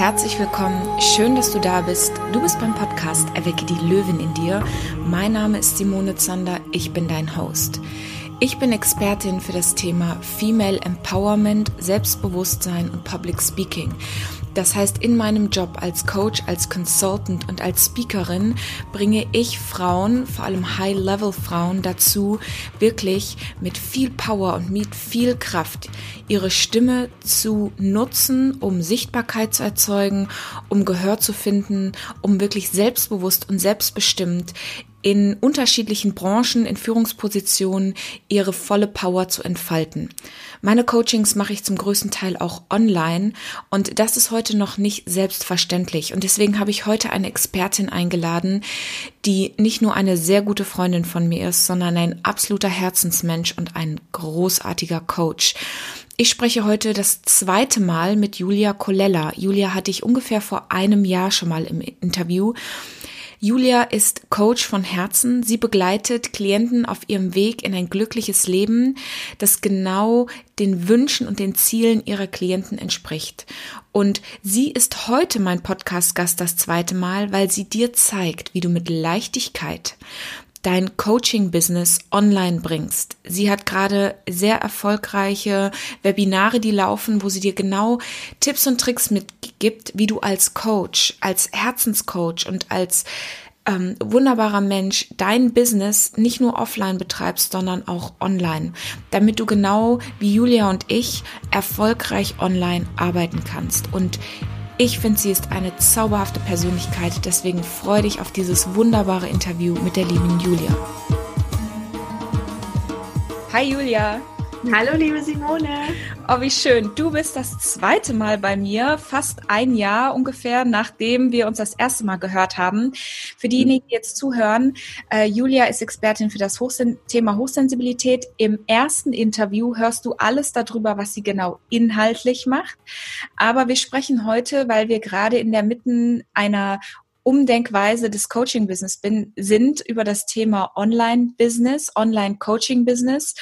Herzlich willkommen, schön, dass du da bist. Du bist beim Podcast Erwecke die Löwin in dir. Mein Name ist Simone Zander, ich bin dein Host. Ich bin Expertin für das Thema Female Empowerment, Selbstbewusstsein und Public Speaking. Das heißt, in meinem Job als Coach, als Consultant und als Speakerin bringe ich Frauen, vor allem High-Level-Frauen, dazu, wirklich mit viel Power und mit viel Kraft ihre Stimme zu nutzen, um Sichtbarkeit zu erzeugen, um Gehör zu finden, um wirklich selbstbewusst und selbstbestimmt in unterschiedlichen Branchen, in Führungspositionen ihre volle Power zu entfalten. Meine Coachings mache ich zum größten Teil auch online und das ist heute noch nicht selbstverständlich. Und deswegen habe ich heute eine Expertin eingeladen, die nicht nur eine sehr gute Freundin von mir ist, sondern ein absoluter Herzensmensch und ein großartiger Coach. Ich spreche heute das zweite Mal mit Julia Colella. Julia hatte ich ungefähr vor einem Jahr schon mal im Interview Julia ist Coach von Herzen. Sie begleitet Klienten auf ihrem Weg in ein glückliches Leben, das genau den Wünschen und den Zielen ihrer Klienten entspricht. Und sie ist heute mein Podcast-Gast das zweite Mal, weil sie dir zeigt, wie du mit Leichtigkeit dein Coaching-Business online bringst. Sie hat gerade sehr erfolgreiche Webinare, die laufen, wo sie dir genau Tipps und Tricks mitgibt, wie du als Coach, als Herzenscoach und als ähm, wunderbarer Mensch dein Business nicht nur offline betreibst, sondern auch online, damit du genau wie Julia und ich erfolgreich online arbeiten kannst. Und ich finde, sie ist eine zauberhafte Persönlichkeit, deswegen freue dich auf dieses wunderbare Interview mit der lieben Julia. Hi Julia. Hallo, liebe Simone. Oh, wie schön. Du bist das zweite Mal bei mir, fast ein Jahr ungefähr, nachdem wir uns das erste Mal gehört haben. Für diejenigen, die jetzt zuhören, äh, Julia ist Expertin für das Hochsen Thema Hochsensibilität. Im ersten Interview hörst du alles darüber, was sie genau inhaltlich macht. Aber wir sprechen heute, weil wir gerade in der Mitten einer Umdenkweise des Coaching-Business sind über das Thema Online-Business, Online-Coaching-Business.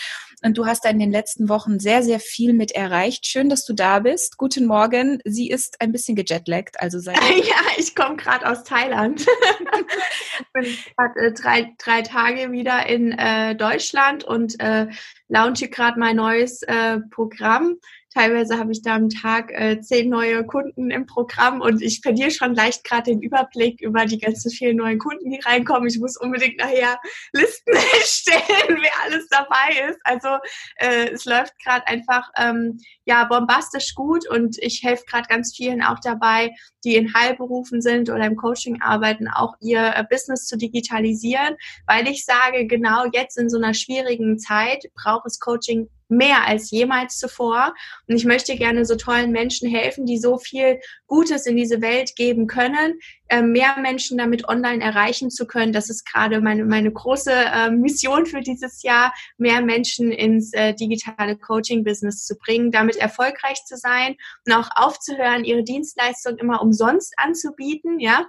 Und du hast da in den letzten Wochen sehr, sehr viel mit erreicht. Schön, dass du da bist. Guten Morgen. Sie ist ein bisschen gejetlaggt, also seit Ja, ich komme gerade aus Thailand. ich bin gerade äh, drei, drei Tage wieder in äh, Deutschland und äh, launche gerade mein neues äh, Programm Teilweise habe ich da am Tag äh, zehn neue Kunden im Programm und ich verliere schon leicht gerade den Überblick über die ganzen vielen neuen Kunden, die reinkommen. Ich muss unbedingt nachher Listen erstellen, wer alles dabei ist. Also äh, es läuft gerade einfach ähm, ja bombastisch gut und ich helfe gerade ganz vielen auch dabei, die in Heilberufen sind oder im Coaching arbeiten, auch ihr äh, Business zu digitalisieren, weil ich sage, genau jetzt in so einer schwierigen Zeit braucht es Coaching mehr als jemals zuvor. Und ich möchte gerne so tollen Menschen helfen, die so viel Gutes in diese Welt geben können, äh, mehr Menschen damit online erreichen zu können. Das ist gerade meine, meine große äh, Mission für dieses Jahr, mehr Menschen ins äh, digitale Coaching-Business zu bringen, damit erfolgreich zu sein und auch aufzuhören, ihre Dienstleistung immer umsonst anzubieten, ja,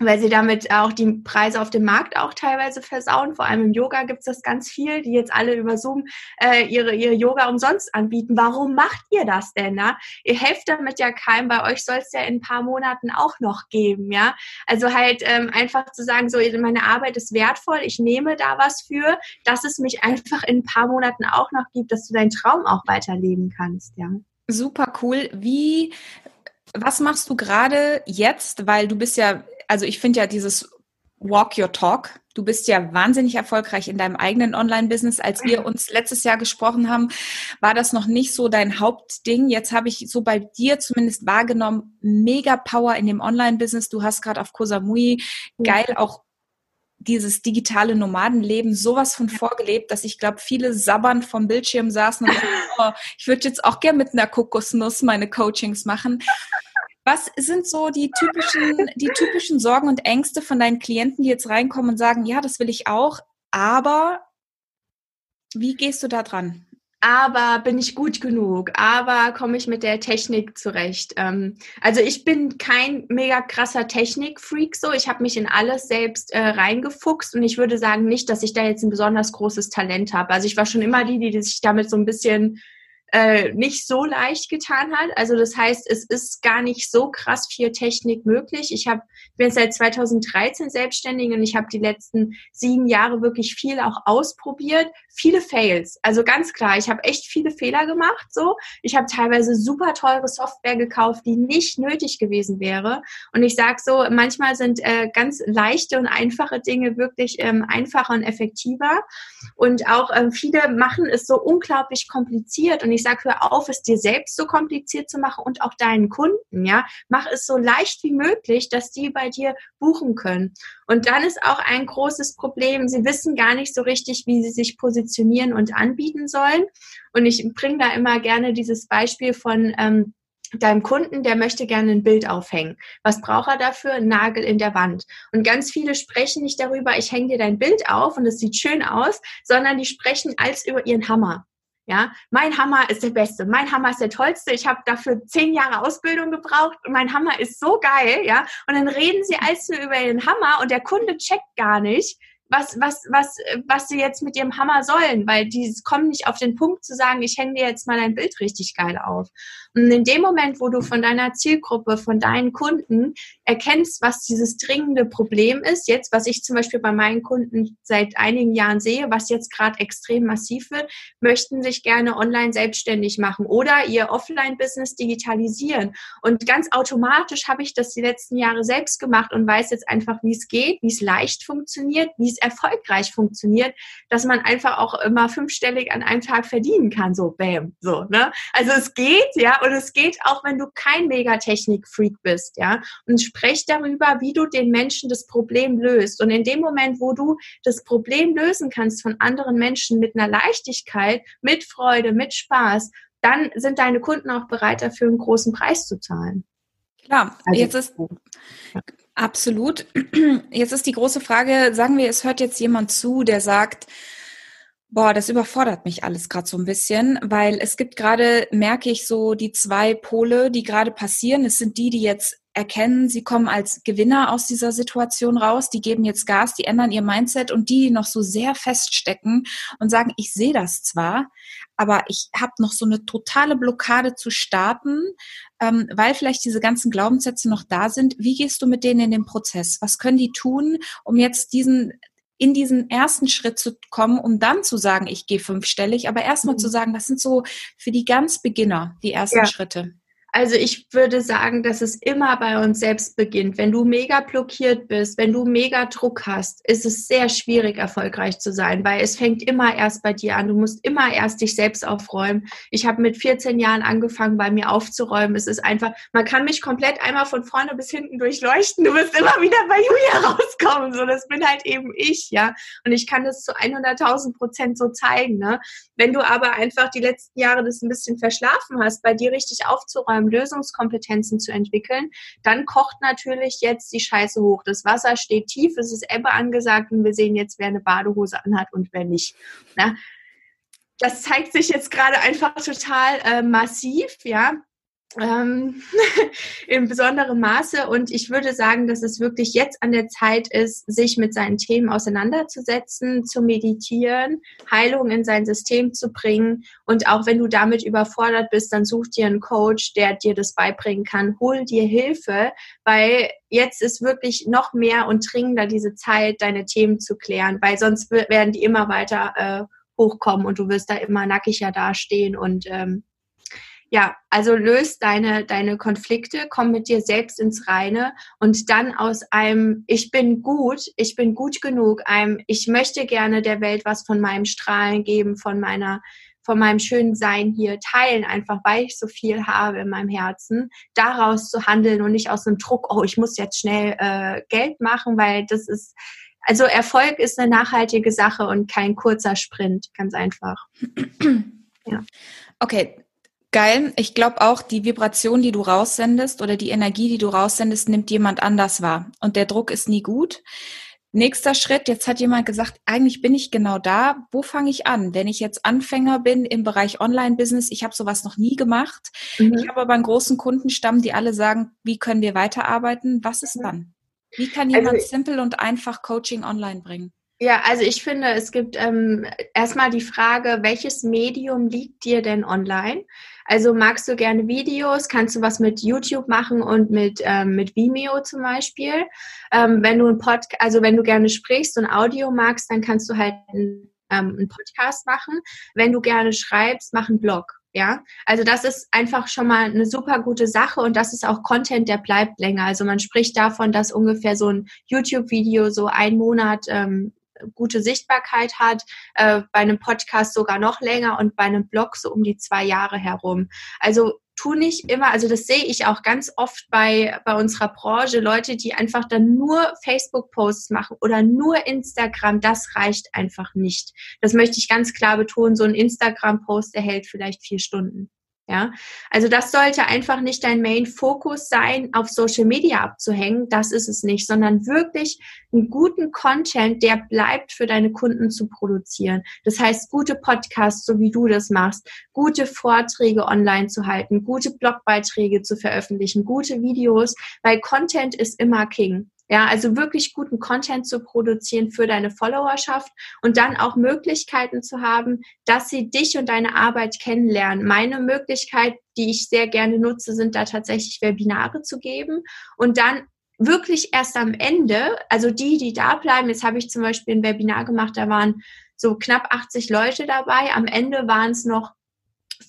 weil sie damit auch die Preise auf dem Markt auch teilweise versauen. Vor allem im Yoga gibt es das ganz viel, die jetzt alle über Zoom äh, ihre, ihre Yoga umsonst anbieten. Warum macht ihr das denn? Na? Ihr helft damit ja keinem, bei euch soll es ja in ein paar Monaten auch noch geben. ja. Also halt ähm, einfach zu sagen, so meine Arbeit ist wertvoll, ich nehme da was für, dass es mich einfach in ein paar Monaten auch noch gibt, dass du deinen Traum auch weiterleben kannst. ja. Super cool. Wie was machst du gerade jetzt? Weil du bist ja also ich finde ja dieses Walk Your Talk. Du bist ja wahnsinnig erfolgreich in deinem eigenen Online-Business. Als wir uns letztes Jahr gesprochen haben, war das noch nicht so dein Hauptding. Jetzt habe ich so bei dir zumindest wahrgenommen, mega Power in dem Online-Business. Du hast gerade auf Kosamui geil auch dieses digitale Nomadenleben sowas von vorgelebt, dass ich glaube, viele sabbern vom Bildschirm saßen und oh, ich würde jetzt auch gern mit einer Kokosnuss meine Coachings machen. Was sind so die typischen, die typischen Sorgen und Ängste von deinen Klienten, die jetzt reinkommen und sagen, ja, das will ich auch, aber wie gehst du da dran? aber bin ich gut genug? Aber komme ich mit der Technik zurecht? Ähm, also ich bin kein mega krasser Technikfreak so. Ich habe mich in alles selbst äh, reingefuchst und ich würde sagen nicht, dass ich da jetzt ein besonders großes Talent habe. Also ich war schon immer die, die sich damit so ein bisschen äh, nicht so leicht getan hat. Also das heißt, es ist gar nicht so krass viel Technik möglich. Ich habe bin seit 2013 selbstständig und ich habe die letzten sieben Jahre wirklich viel auch ausprobiert. Viele Fails. Also ganz klar, ich habe echt viele Fehler gemacht. So, ich habe teilweise super teure Software gekauft, die nicht nötig gewesen wäre. Und ich sage so, manchmal sind äh, ganz leichte und einfache Dinge wirklich ähm, einfacher und effektiver. Und auch ähm, viele machen es so unglaublich kompliziert. Und ich sage, hör auf, es dir selbst so kompliziert zu machen und auch deinen Kunden, ja. Mach es so leicht wie möglich, dass die bei dir buchen können. Und dann ist auch ein großes Problem, sie wissen gar nicht so richtig, wie sie sich positionieren und anbieten sollen. Und ich bringe da immer gerne dieses Beispiel von, ähm, deinem Kunden, der möchte gerne ein Bild aufhängen. Was braucht er dafür? Ein Nagel in der Wand. Und ganz viele sprechen nicht darüber, ich hänge dir dein Bild auf und es sieht schön aus, sondern die sprechen als über ihren Hammer. Ja, mein Hammer ist der beste, mein Hammer ist der tollste. Ich habe dafür zehn Jahre Ausbildung gebraucht und mein Hammer ist so geil, ja. Und dann reden sie nur über ihren Hammer und der Kunde checkt gar nicht, was, was, was, was sie jetzt mit ihrem Hammer sollen, weil die kommen nicht auf den Punkt zu sagen, ich hänge dir jetzt mal dein Bild richtig geil auf. In dem Moment, wo du von deiner Zielgruppe, von deinen Kunden erkennst, was dieses dringende Problem ist, jetzt, was ich zum Beispiel bei meinen Kunden seit einigen Jahren sehe, was jetzt gerade extrem massiv wird, möchten sich gerne online selbstständig machen oder ihr Offline-Business digitalisieren. Und ganz automatisch habe ich das die letzten Jahre selbst gemacht und weiß jetzt einfach, wie es geht, wie es leicht funktioniert, wie es erfolgreich funktioniert, dass man einfach auch immer fünfstellig an einem Tag verdienen kann, so bam, so, ne? Also es geht, ja, und es geht auch, wenn du kein Megatechnik-Freak bist, ja. Und sprech darüber, wie du den Menschen das Problem löst. Und in dem Moment, wo du das Problem lösen kannst von anderen Menschen mit einer Leichtigkeit, mit Freude, mit Spaß, dann sind deine Kunden auch bereit dafür, einen großen Preis zu zahlen. Klar, also, jetzt ist absolut. Jetzt ist die große Frage, sagen wir, es hört jetzt jemand zu, der sagt, Boah, das überfordert mich alles gerade so ein bisschen, weil es gibt gerade, merke ich so, die zwei Pole, die gerade passieren. Es sind die, die jetzt erkennen, sie kommen als Gewinner aus dieser Situation raus, die geben jetzt Gas, die ändern ihr Mindset und die, noch so sehr feststecken und sagen, ich sehe das zwar, aber ich habe noch so eine totale Blockade zu starten, ähm, weil vielleicht diese ganzen Glaubenssätze noch da sind. Wie gehst du mit denen in den Prozess? Was können die tun, um jetzt diesen in diesen ersten Schritt zu kommen, um dann zu sagen, ich gehe fünfstellig, aber erstmal mhm. zu sagen, das sind so für die ganz Beginner die ersten ja. Schritte. Also ich würde sagen, dass es immer bei uns selbst beginnt. Wenn du mega blockiert bist, wenn du mega Druck hast, ist es sehr schwierig, erfolgreich zu sein, weil es fängt immer erst bei dir an. Du musst immer erst dich selbst aufräumen. Ich habe mit 14 Jahren angefangen, bei mir aufzuräumen. Es ist einfach, man kann mich komplett einmal von vorne bis hinten durchleuchten. Du wirst immer wieder bei Julia rauskommen. So, das bin halt eben ich, ja. Und ich kann das zu 100.000 Prozent so zeigen, ne. Wenn du aber einfach die letzten Jahre das ein bisschen verschlafen hast, bei dir richtig aufzuräumen, ähm, Lösungskompetenzen zu entwickeln, dann kocht natürlich jetzt die Scheiße hoch. Das Wasser steht tief, es ist Ebbe angesagt und wir sehen jetzt, wer eine Badehose anhat und wer nicht. Na, das zeigt sich jetzt gerade einfach total äh, massiv, ja ähm, in besonderem Maße. Und ich würde sagen, dass es wirklich jetzt an der Zeit ist, sich mit seinen Themen auseinanderzusetzen, zu meditieren, Heilung in sein System zu bringen. Und auch wenn du damit überfordert bist, dann such dir einen Coach, der dir das beibringen kann. Hol dir Hilfe, weil jetzt ist wirklich noch mehr und dringender diese Zeit, deine Themen zu klären, weil sonst werden die immer weiter äh, hochkommen und du wirst da immer nackiger dastehen und ähm, ja, also löst deine, deine Konflikte, komm mit dir selbst ins Reine und dann aus einem Ich bin gut, ich bin gut genug, einem Ich möchte gerne der Welt was von meinem Strahlen geben, von meiner von meinem schönen Sein hier teilen, einfach weil ich so viel habe in meinem Herzen, daraus zu handeln und nicht aus einem Druck, oh, ich muss jetzt schnell äh, Geld machen, weil das ist, also Erfolg ist eine nachhaltige Sache und kein kurzer Sprint, ganz einfach. ja. Okay, Geil. Ich glaube auch, die Vibration, die du raussendest oder die Energie, die du raussendest, nimmt jemand anders wahr. Und der Druck ist nie gut. Nächster Schritt, jetzt hat jemand gesagt, eigentlich bin ich genau da. Wo fange ich an? Wenn ich jetzt Anfänger bin im Bereich Online-Business, ich habe sowas noch nie gemacht. Mhm. Ich habe aber einen großen Kundenstamm, die alle sagen, wie können wir weiterarbeiten? Was ist dann? Wie kann jemand also, simpel und einfach Coaching online bringen? Ja, also ich finde, es gibt ähm, erstmal die Frage, welches Medium liegt dir denn online? Also magst du gerne Videos? Kannst du was mit YouTube machen und mit, ähm, mit Vimeo zum Beispiel? Ähm, wenn du ein Podcast, also wenn du gerne sprichst und Audio magst, dann kannst du halt ein, ähm, einen Podcast machen. Wenn du gerne schreibst, mach einen Blog. Ja, also das ist einfach schon mal eine super gute Sache und das ist auch Content, der bleibt länger. Also man spricht davon, dass ungefähr so ein YouTube-Video so ein Monat ähm, gute Sichtbarkeit hat, äh, bei einem Podcast sogar noch länger und bei einem Blog so um die zwei Jahre herum. Also tu nicht immer, also das sehe ich auch ganz oft bei, bei unserer Branche, Leute, die einfach dann nur Facebook-Posts machen oder nur Instagram, das reicht einfach nicht. Das möchte ich ganz klar betonen. So ein Instagram-Post, der hält vielleicht vier Stunden. Ja, also das sollte einfach nicht dein Main-Fokus sein, auf Social Media abzuhängen. Das ist es nicht, sondern wirklich einen guten Content, der bleibt für deine Kunden zu produzieren. Das heißt, gute Podcasts, so wie du das machst, gute Vorträge online zu halten, gute Blogbeiträge zu veröffentlichen, gute Videos, weil Content ist immer King. Ja, also wirklich guten Content zu produzieren für deine Followerschaft und dann auch Möglichkeiten zu haben, dass sie dich und deine Arbeit kennenlernen. Meine Möglichkeit, die ich sehr gerne nutze, sind da tatsächlich Webinare zu geben und dann wirklich erst am Ende, also die, die da bleiben, jetzt habe ich zum Beispiel ein Webinar gemacht, da waren so knapp 80 Leute dabei, am Ende waren es noch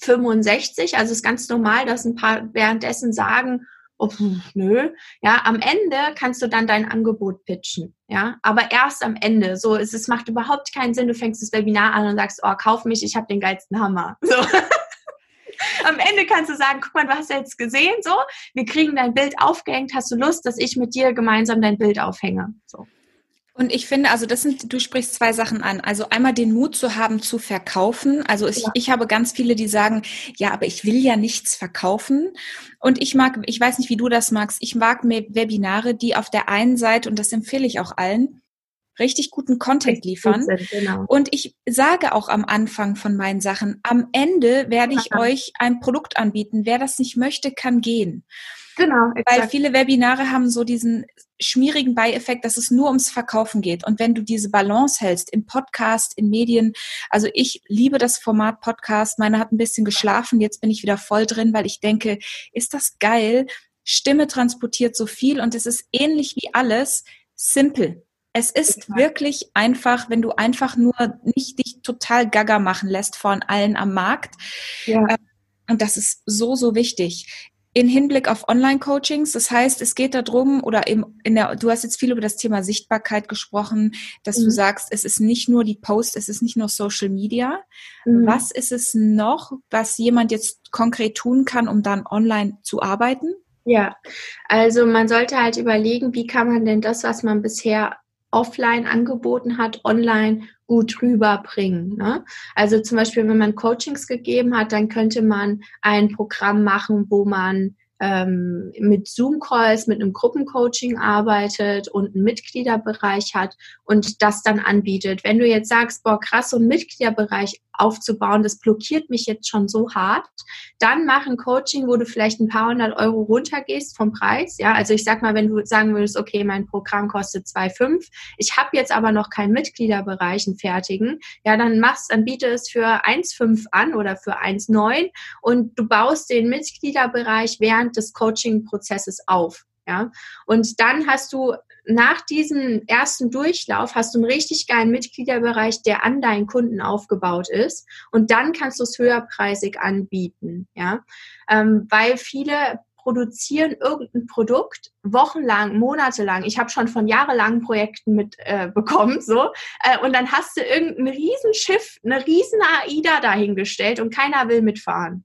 65, also es ist ganz normal, dass ein paar währenddessen sagen, oh, nö. Ja, am Ende kannst du dann dein Angebot pitchen. Ja, aber erst am Ende. So, es, es macht überhaupt keinen Sinn. Du fängst das Webinar an und sagst, oh, kauf mich, ich habe den geilsten Hammer. So. am Ende kannst du sagen, guck mal, du hast ja jetzt gesehen, so, wir kriegen dein Bild aufgehängt, hast du Lust, dass ich mit dir gemeinsam dein Bild aufhänge? So. Und ich finde, also das sind, du sprichst zwei Sachen an. Also einmal den Mut zu haben, zu verkaufen. Also ich, ja. ich habe ganz viele, die sagen, ja, aber ich will ja nichts verkaufen. Und ich mag, ich weiß nicht, wie du das magst, ich mag Webinare, die auf der einen Seite, und das empfehle ich auch allen, richtig guten Content liefern. Sind, genau. Und ich sage auch am Anfang von meinen Sachen, am Ende werde ich Aha. euch ein Produkt anbieten. Wer das nicht möchte, kann gehen. Genau. Exakt. Weil viele Webinare haben so diesen schmierigen Beieffekt, dass es nur ums Verkaufen geht. Und wenn du diese Balance hältst im Podcast, in Medien, also ich liebe das Format Podcast. Meine hat ein bisschen geschlafen, jetzt bin ich wieder voll drin, weil ich denke, ist das geil? Stimme transportiert so viel und es ist ähnlich wie alles simpel. Es ist wirklich einfach, wenn du einfach nur nicht dich total gaga machen lässt von allen am Markt. Ja. Ähm, und das ist so, so wichtig in Hinblick auf Online-Coachings. Das heißt, es geht darum, oder eben in der, du hast jetzt viel über das Thema Sichtbarkeit gesprochen, dass mhm. du sagst, es ist nicht nur die Post, es ist nicht nur Social Media. Mhm. Was ist es noch, was jemand jetzt konkret tun kann, um dann online zu arbeiten? Ja, also man sollte halt überlegen, wie kann man denn das, was man bisher offline angeboten hat, online gut rüberbringen. Ne? Also zum Beispiel, wenn man Coachings gegeben hat, dann könnte man ein Programm machen, wo man ähm, mit Zoom-Calls, mit einem Gruppencoaching arbeitet und einen Mitgliederbereich hat und das dann anbietet. Wenn du jetzt sagst, boah, krass, so einen Mitgliederbereich aufzubauen, das blockiert mich jetzt schon so hart, dann mach ein Coaching, wo du vielleicht ein paar hundert Euro runtergehst vom Preis. Ja, also ich sag mal, wenn du sagen würdest, okay, mein Programm kostet 2,5, ich habe jetzt aber noch keinen Mitgliederbereich, einen fertigen, ja, dann machst, dann biete es für 1,5 an oder für 1,9 und du baust den Mitgliederbereich während des Coaching-Prozesses auf. Ja, und dann hast du nach diesem ersten Durchlauf hast du einen richtig geilen Mitgliederbereich, der an deinen Kunden aufgebaut ist. Und dann kannst du es höherpreisig anbieten, ja, ähm, weil viele produzieren irgendein Produkt wochenlang, monatelang. Ich habe schon von jahrelangen Projekten mitbekommen, äh, so. Äh, und dann hast du irgendein Riesenschiff, eine riesen AIDA dahingestellt und keiner will mitfahren.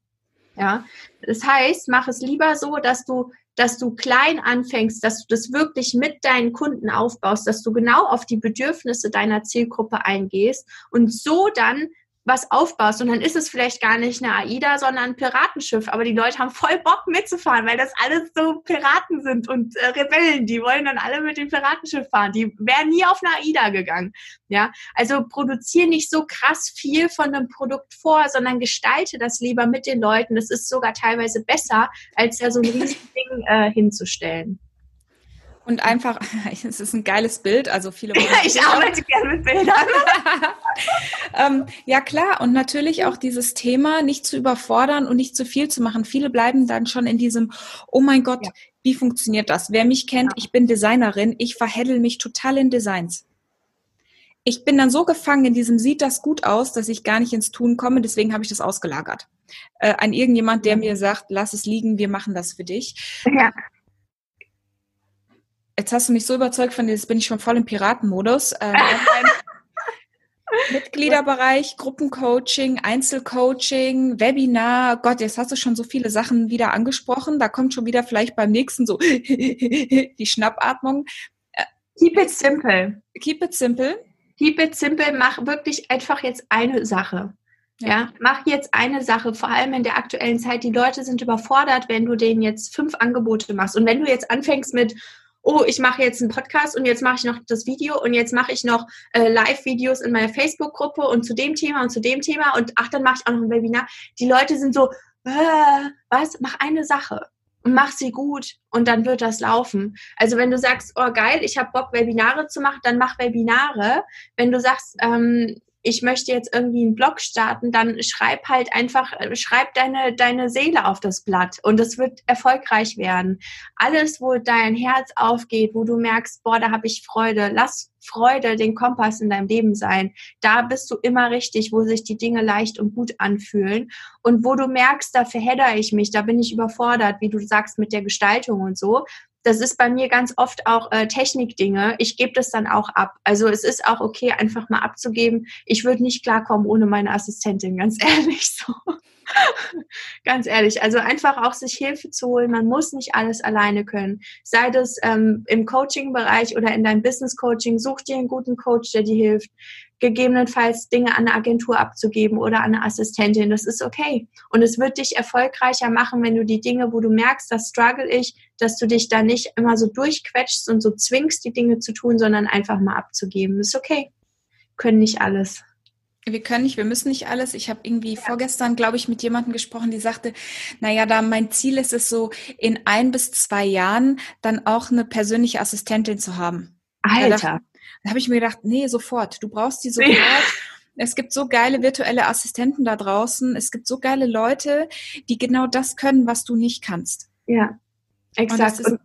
Ja, das heißt, mach es lieber so, dass du dass du klein anfängst, dass du das wirklich mit deinen Kunden aufbaust, dass du genau auf die Bedürfnisse deiner Zielgruppe eingehst und so dann was aufbaust und dann ist es vielleicht gar nicht eine AIDA, sondern ein Piratenschiff. Aber die Leute haben voll Bock mitzufahren, weil das alles so Piraten sind und äh, Rebellen. Die wollen dann alle mit dem Piratenschiff fahren. Die wären nie auf eine AIDA gegangen. Ja, also produziere nicht so krass viel von einem Produkt vor, sondern gestalte das lieber mit den Leuten. Das ist sogar teilweise besser, als ja so ein Riesending äh, hinzustellen. Und einfach, es ist ein geiles Bild, also viele. Ja, ich arbeite gerne mit Bildern. ähm, ja klar, und natürlich auch dieses Thema nicht zu überfordern und nicht zu viel zu machen. Viele bleiben dann schon in diesem, oh mein Gott, ja. wie funktioniert das? Wer mich kennt, ja. ich bin Designerin, ich verheddel mich total in Designs. Ich bin dann so gefangen in diesem, sieht das gut aus, dass ich gar nicht ins Tun komme, deswegen habe ich das ausgelagert. Äh, an irgendjemand, der mir sagt, lass es liegen, wir machen das für dich. Ja. Jetzt hast du mich so überzeugt von dir, jetzt bin ich schon voll im Piratenmodus. Äh, Mitgliederbereich, Gruppencoaching, Einzelcoaching, Webinar. Gott, jetzt hast du schon so viele Sachen wieder angesprochen. Da kommt schon wieder vielleicht beim nächsten so die Schnappatmung. Äh, keep it simple. Keep it simple. Keep it simple. Mach wirklich einfach jetzt eine Sache. Ja. ja, mach jetzt eine Sache, vor allem in der aktuellen Zeit. Die Leute sind überfordert, wenn du denen jetzt fünf Angebote machst. Und wenn du jetzt anfängst mit, oh, ich mache jetzt einen Podcast und jetzt mache ich noch das Video und jetzt mache ich noch äh, Live-Videos in meiner Facebook-Gruppe und zu dem Thema und zu dem Thema und ach, dann mache ich auch noch ein Webinar. Die Leute sind so, äh, was, mach eine Sache und mach sie gut und dann wird das laufen. Also wenn du sagst, oh geil, ich habe Bock, Webinare zu machen, dann mach Webinare. Wenn du sagst, ähm, ich möchte jetzt irgendwie einen Blog starten, dann schreib halt einfach, schreib deine, deine Seele auf das Blatt und es wird erfolgreich werden. Alles, wo dein Herz aufgeht, wo du merkst, boah, da habe ich Freude, lass Freude den Kompass in deinem Leben sein. Da bist du immer richtig, wo sich die Dinge leicht und gut anfühlen und wo du merkst, da verhedder ich mich, da bin ich überfordert, wie du sagst, mit der Gestaltung und so das ist bei mir ganz oft auch äh, Technikdinge. Ich gebe das dann auch ab. Also es ist auch okay, einfach mal abzugeben. Ich würde nicht klarkommen ohne meine Assistentin, ganz ehrlich so. ganz ehrlich. Also einfach auch sich Hilfe zu holen. Man muss nicht alles alleine können. Sei das ähm, im Coaching-Bereich oder in deinem Business-Coaching. Such dir einen guten Coach, der dir hilft gegebenenfalls Dinge an eine Agentur abzugeben oder an eine Assistentin. Das ist okay. Und es wird dich erfolgreicher machen, wenn du die Dinge, wo du merkst, das struggle ich, dass du dich da nicht immer so durchquetschst und so zwingst, die Dinge zu tun, sondern einfach mal abzugeben. Das ist okay. Können nicht alles. Wir können nicht, wir müssen nicht alles. Ich habe irgendwie ja. vorgestern, glaube ich, mit jemandem gesprochen, die sagte, naja, da mein Ziel ist es so, in ein bis zwei Jahren dann auch eine persönliche Assistentin zu haben. Alter. Da habe ich mir gedacht, nee, sofort. Du brauchst die sofort. Es gibt so geile virtuelle Assistenten da draußen. Es gibt so geile Leute, die genau das können, was du nicht kannst. Ja, exakt. Und,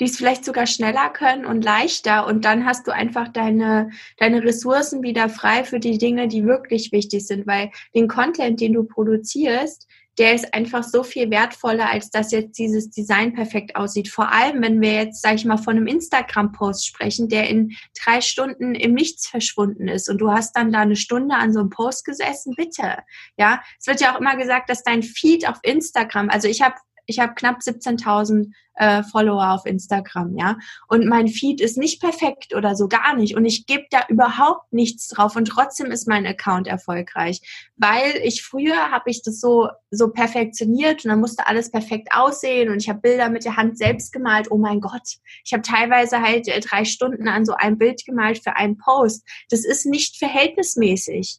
die es vielleicht sogar schneller können und leichter. Und dann hast du einfach deine, deine Ressourcen wieder frei für die Dinge, die wirklich wichtig sind. Weil den Content, den du produzierst, der ist einfach so viel wertvoller, als dass jetzt dieses Design perfekt aussieht. Vor allem, wenn wir jetzt, sage ich mal, von einem Instagram-Post sprechen, der in drei Stunden im Nichts verschwunden ist und du hast dann da eine Stunde an so einem Post gesessen, bitte. Ja, es wird ja auch immer gesagt, dass dein Feed auf Instagram, also ich habe ich habe knapp 17.000 äh, Follower auf Instagram, ja. Und mein Feed ist nicht perfekt oder so gar nicht. Und ich gebe da überhaupt nichts drauf. Und trotzdem ist mein Account erfolgreich. Weil ich früher habe ich das so, so perfektioniert und dann musste alles perfekt aussehen. Und ich habe Bilder mit der Hand selbst gemalt. Oh mein Gott. Ich habe teilweise halt äh, drei Stunden an so einem Bild gemalt für einen Post. Das ist nicht verhältnismäßig.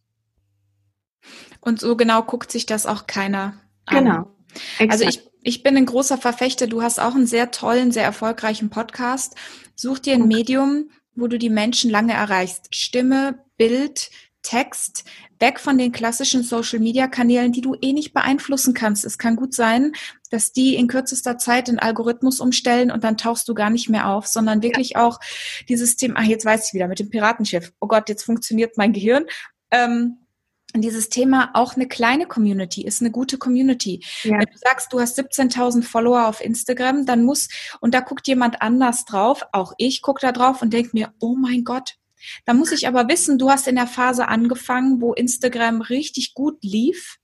Und so genau guckt sich das auch keiner an. Genau. Exakt. Also ich ich bin ein großer Verfechter. Du hast auch einen sehr tollen, sehr erfolgreichen Podcast. Such dir ein Medium, wo du die Menschen lange erreichst. Stimme, Bild, Text, weg von den klassischen Social Media Kanälen, die du eh nicht beeinflussen kannst. Es kann gut sein, dass die in kürzester Zeit den Algorithmus umstellen und dann tauchst du gar nicht mehr auf, sondern wirklich ja. auch dieses Thema, ach, jetzt weiß ich wieder mit dem Piratenschiff. Oh Gott, jetzt funktioniert mein Gehirn. Ähm, dieses Thema auch eine kleine Community ist eine gute Community. Ja. Wenn du sagst, du hast 17.000 Follower auf Instagram, dann muss, und da guckt jemand anders drauf, auch ich gucke da drauf und denke mir, oh mein Gott. Da muss ich aber wissen, du hast in der Phase angefangen, wo Instagram richtig gut lief.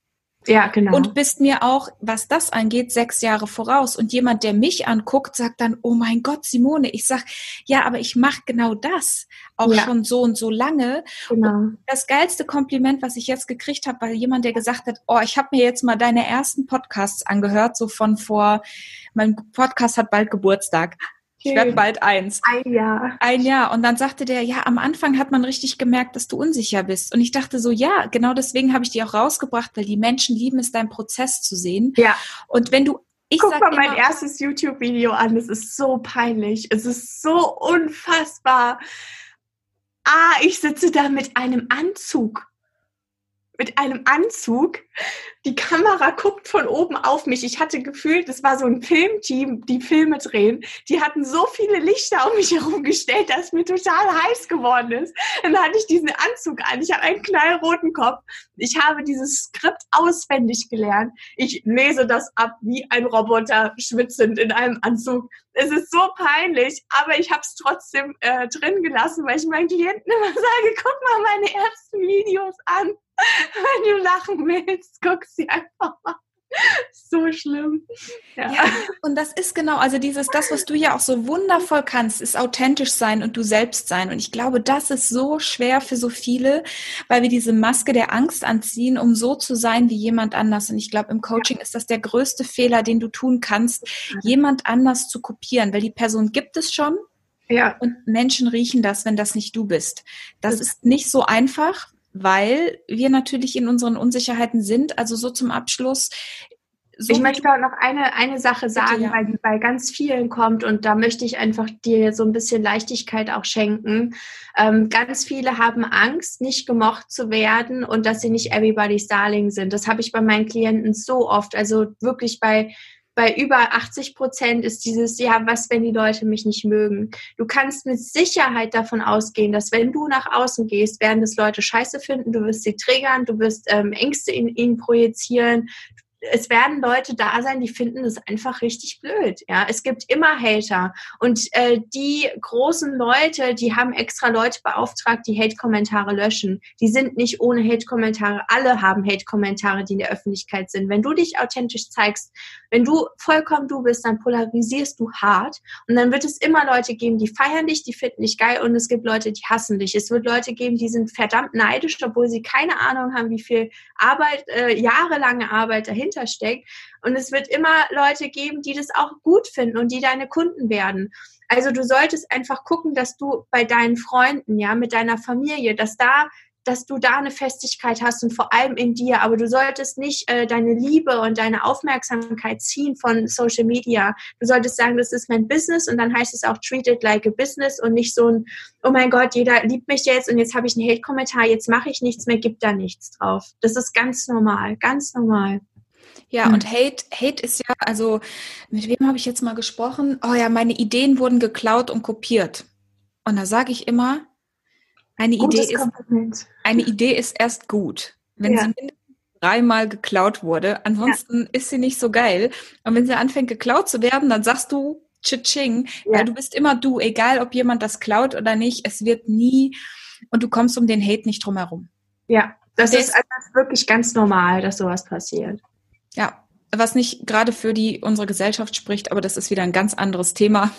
Ja, genau. Und bist mir auch, was das angeht, sechs Jahre voraus. Und jemand, der mich anguckt, sagt dann, oh mein Gott, Simone, ich sag, ja, aber ich mache genau das auch ja. schon so und so lange. Genau. Und das geilste Kompliment, was ich jetzt gekriegt habe, war jemand, der gesagt hat, oh, ich habe mir jetzt mal deine ersten Podcasts angehört, so von vor, mein Podcast hat bald Geburtstag. Ich werde bald eins. Ein Jahr. Ein Jahr. Und dann sagte der, ja, am Anfang hat man richtig gemerkt, dass du unsicher bist. Und ich dachte so, ja, genau deswegen habe ich die auch rausgebracht, weil die Menschen lieben es, deinen Prozess zu sehen. Ja. Und wenn du Ich Guck mal mein erstes YouTube-Video an. Es ist so peinlich. Es ist so unfassbar. Ah, ich sitze da mit einem Anzug mit einem Anzug. Die Kamera guckt von oben auf mich. Ich hatte gefühlt, es war so ein Filmteam, die Filme drehen. Die hatten so viele Lichter um mich herum gestellt, dass es mir total heiß geworden ist. Dann hatte ich diesen Anzug an. Ich habe einen knallroten Kopf. Ich habe dieses Skript auswendig gelernt. Ich lese das ab wie ein Roboter schwitzend in einem Anzug. Es ist so peinlich, aber ich habe es trotzdem äh, drin gelassen, weil ich meinen Klienten immer sage, guck mal meine ersten Videos an. Wenn du lachen willst, guck sie einfach mal. So schlimm. Ja. ja. und das ist genau, also dieses, das, was du ja auch so wundervoll kannst, ist authentisch sein und du selbst sein. Und ich glaube, das ist so schwer für so viele, weil wir diese Maske der Angst anziehen, um so zu sein wie jemand anders. Und ich glaube, im Coaching ja. ist das der größte Fehler, den du tun kannst, jemand anders zu kopieren, weil die Person gibt es schon. Ja. Und Menschen riechen das, wenn das nicht du bist. Das ist nicht so einfach, weil wir natürlich in unseren Unsicherheiten sind. Also so zum Abschluss. So ich möchte auch noch eine, eine Sache sagen, bitte, ja. weil die bei ganz vielen kommt und da möchte ich einfach dir so ein bisschen Leichtigkeit auch schenken. Ähm, ganz viele haben Angst, nicht gemocht zu werden und dass sie nicht everybody's darling sind. Das habe ich bei meinen Klienten so oft. Also wirklich bei bei über 80 Prozent ist dieses, ja, was, wenn die Leute mich nicht mögen? Du kannst mit Sicherheit davon ausgehen, dass wenn du nach außen gehst, werden das Leute scheiße finden, du wirst sie triggern, du wirst ähm, Ängste in ihnen projizieren, es werden Leute da sein, die finden das einfach richtig blöd. Ja, es gibt immer Hater und äh, die großen Leute, die haben extra Leute beauftragt, die Hate-Kommentare löschen. Die sind nicht ohne Hate-Kommentare. Alle haben Hate-Kommentare, die in der Öffentlichkeit sind. Wenn du dich authentisch zeigst, wenn du vollkommen du bist, dann polarisierst du hart und dann wird es immer Leute geben, die feiern dich, die finden dich geil und es gibt Leute, die hassen dich. Es wird Leute geben, die sind verdammt neidisch, obwohl sie keine Ahnung haben, wie viel Arbeit, äh, jahrelange Arbeit dahinter dahinter steckt. Und es wird immer Leute geben, die das auch gut finden und die deine Kunden werden. Also du solltest einfach gucken, dass du bei deinen Freunden, ja, mit deiner Familie, dass da dass du da eine Festigkeit hast und vor allem in dir. Aber du solltest nicht äh, deine Liebe und deine Aufmerksamkeit ziehen von Social Media. Du solltest sagen, das ist mein Business und dann heißt es auch treat it like a business und nicht so ein, oh mein Gott, jeder liebt mich jetzt und jetzt habe ich einen Hate-Kommentar, jetzt mache ich nichts mehr, gibt da nichts drauf. Das ist ganz normal, ganz normal. Ja, mhm. und Hate, Hate ist ja, also mit wem habe ich jetzt mal gesprochen? Oh ja, meine Ideen wurden geklaut und kopiert. Und da sage ich immer, eine Idee, ist, eine Idee ist erst gut, wenn ja. sie mindestens dreimal geklaut wurde. Ansonsten ja. ist sie nicht so geil. Und wenn sie anfängt geklaut zu werden, dann sagst du Tsching, ja. weil du bist immer du, egal ob jemand das klaut oder nicht. Es wird nie und du kommst um den Hate nicht drum herum. Ja, das ist, ist wirklich ganz normal, dass sowas passiert. Ja, was nicht gerade für die unsere Gesellschaft spricht, aber das ist wieder ein ganz anderes Thema.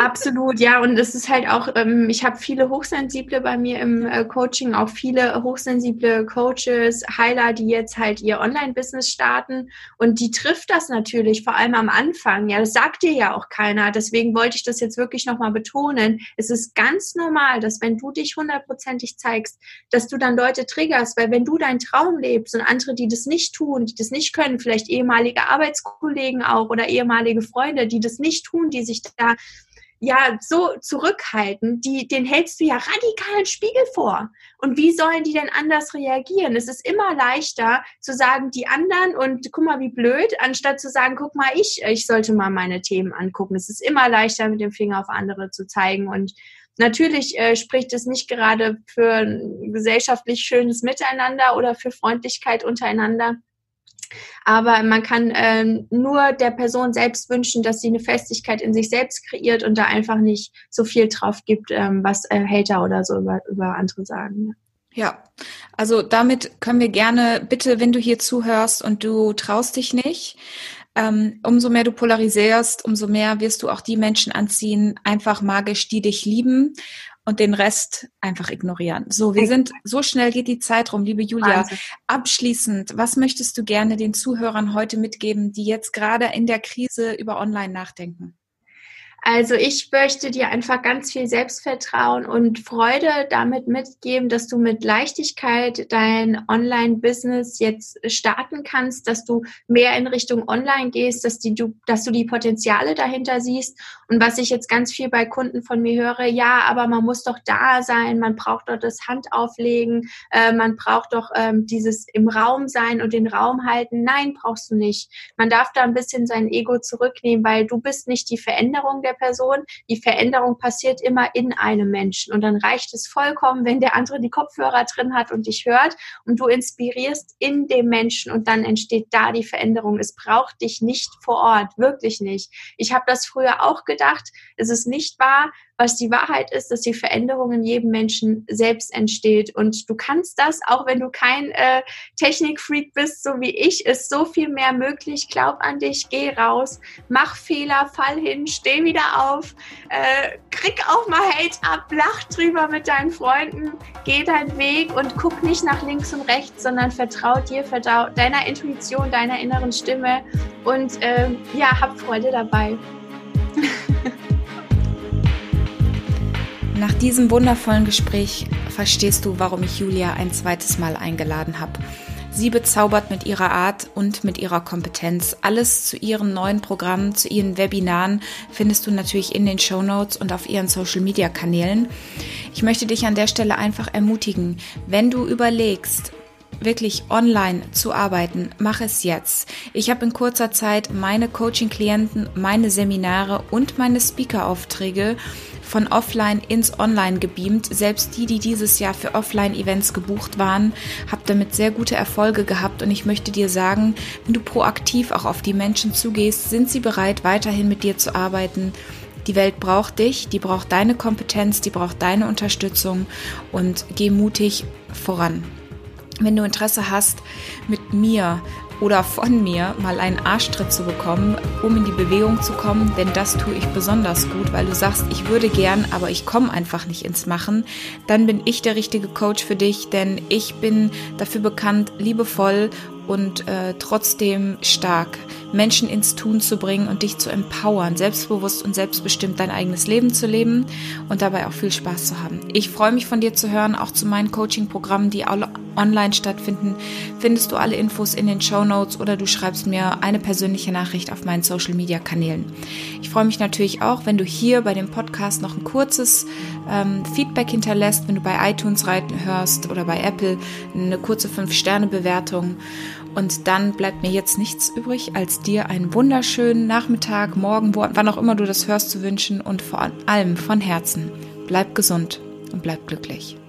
Absolut, ja. Und es ist halt auch, ähm, ich habe viele Hochsensible bei mir im äh, Coaching, auch viele hochsensible Coaches, Heiler, die jetzt halt ihr Online-Business starten. Und die trifft das natürlich, vor allem am Anfang. Ja, das sagt dir ja auch keiner. Deswegen wollte ich das jetzt wirklich nochmal betonen. Es ist ganz normal, dass wenn du dich hundertprozentig zeigst, dass du dann Leute triggerst. Weil wenn du deinen Traum lebst und andere, die das nicht tun, die das nicht können, vielleicht ehemalige Arbeitskollegen auch oder ehemalige Freunde, die das nicht tun, die sich da ja so zurückhalten, die, den hältst du ja radikal einen Spiegel vor. Und wie sollen die denn anders reagieren? Es ist immer leichter zu sagen, die anderen und guck mal, wie blöd, anstatt zu sagen, guck mal, ich, ich sollte mal meine Themen angucken. Es ist immer leichter, mit dem Finger auf andere zu zeigen. Und natürlich äh, spricht es nicht gerade für ein gesellschaftlich schönes Miteinander oder für Freundlichkeit untereinander. Aber man kann äh, nur der Person selbst wünschen, dass sie eine Festigkeit in sich selbst kreiert und da einfach nicht so viel drauf gibt, ähm, was äh, Hater oder so über, über andere sagen. Ja, also damit können wir gerne, bitte, wenn du hier zuhörst und du traust dich nicht, ähm, umso mehr du polarisierst, umso mehr wirst du auch die Menschen anziehen, einfach magisch, die dich lieben und den Rest einfach ignorieren. So, wir sind, so schnell geht die Zeit rum, liebe Julia. Wahnsinn. Abschließend, was möchtest du gerne den Zuhörern heute mitgeben, die jetzt gerade in der Krise über Online nachdenken? Also ich möchte dir einfach ganz viel Selbstvertrauen und Freude damit mitgeben, dass du mit Leichtigkeit dein Online-Business jetzt starten kannst, dass du mehr in Richtung Online gehst, dass, die, du, dass du die Potenziale dahinter siehst. Und was ich jetzt ganz viel bei Kunden von mir höre, ja, aber man muss doch da sein, man braucht doch das Handauflegen, äh, man braucht doch ähm, dieses im Raum sein und den Raum halten. Nein, brauchst du nicht. Man darf da ein bisschen sein Ego zurücknehmen, weil du bist nicht die Veränderung der der Person. Die Veränderung passiert immer in einem Menschen. Und dann reicht es vollkommen, wenn der andere die Kopfhörer drin hat und dich hört und du inspirierst in dem Menschen und dann entsteht da die Veränderung. Es braucht dich nicht vor Ort, wirklich nicht. Ich habe das früher auch gedacht. Es ist nicht wahr, was die Wahrheit ist, dass die Veränderung in jedem Menschen selbst entsteht. Und du kannst das, auch wenn du kein äh, Technikfreak bist, so wie ich, ist so viel mehr möglich. Glaub an dich, geh raus, mach Fehler, fall hin, steh wieder auf, äh, krieg auch mal Hate ab, lach drüber mit deinen Freunden, geh deinen Weg und guck nicht nach links und rechts, sondern vertrau dir, vertrau deiner Intuition, deiner inneren Stimme und äh, ja, hab Freude dabei. Nach diesem wundervollen Gespräch verstehst du, warum ich Julia ein zweites Mal eingeladen habe. Sie bezaubert mit ihrer Art und mit ihrer Kompetenz. Alles zu ihren neuen Programmen, zu ihren Webinaren findest du natürlich in den Show Notes und auf ihren Social Media Kanälen. Ich möchte dich an der Stelle einfach ermutigen, wenn du überlegst, wirklich online zu arbeiten, mach es jetzt. Ich habe in kurzer Zeit meine Coaching-Klienten, meine Seminare und meine Speaker-Aufträge von offline ins Online gebeamt. Selbst die, die dieses Jahr für Offline-Events gebucht waren, habe damit sehr gute Erfolge gehabt. Und ich möchte dir sagen, wenn du proaktiv auch auf die Menschen zugehst, sind sie bereit, weiterhin mit dir zu arbeiten. Die Welt braucht dich, die braucht deine Kompetenz, die braucht deine Unterstützung und geh mutig voran. Wenn du Interesse hast, mit mir oder von mir mal einen Arschtritt zu bekommen, um in die Bewegung zu kommen, denn das tue ich besonders gut, weil du sagst, ich würde gern, aber ich komme einfach nicht ins Machen, dann bin ich der richtige Coach für dich, denn ich bin dafür bekannt, liebevoll und äh, trotzdem stark Menschen ins Tun zu bringen und dich zu empowern, selbstbewusst und selbstbestimmt dein eigenes Leben zu leben und dabei auch viel Spaß zu haben. Ich freue mich von dir zu hören, auch zu meinen Coaching-Programmen, die alle online stattfinden. Findest du alle Infos in den Show Notes oder du schreibst mir eine persönliche Nachricht auf meinen Social-Media-Kanälen. Ich freue mich natürlich auch, wenn du hier bei dem Podcast noch ein kurzes ähm, Feedback hinterlässt, wenn du bei iTunes reiten hörst oder bei Apple eine kurze 5-Sterne-Bewertung. Und dann bleibt mir jetzt nichts übrig, als dir einen wunderschönen Nachmittag, Morgen, wo, wann auch immer du das hörst, zu wünschen und vor allem von Herzen. Bleib gesund und bleib glücklich.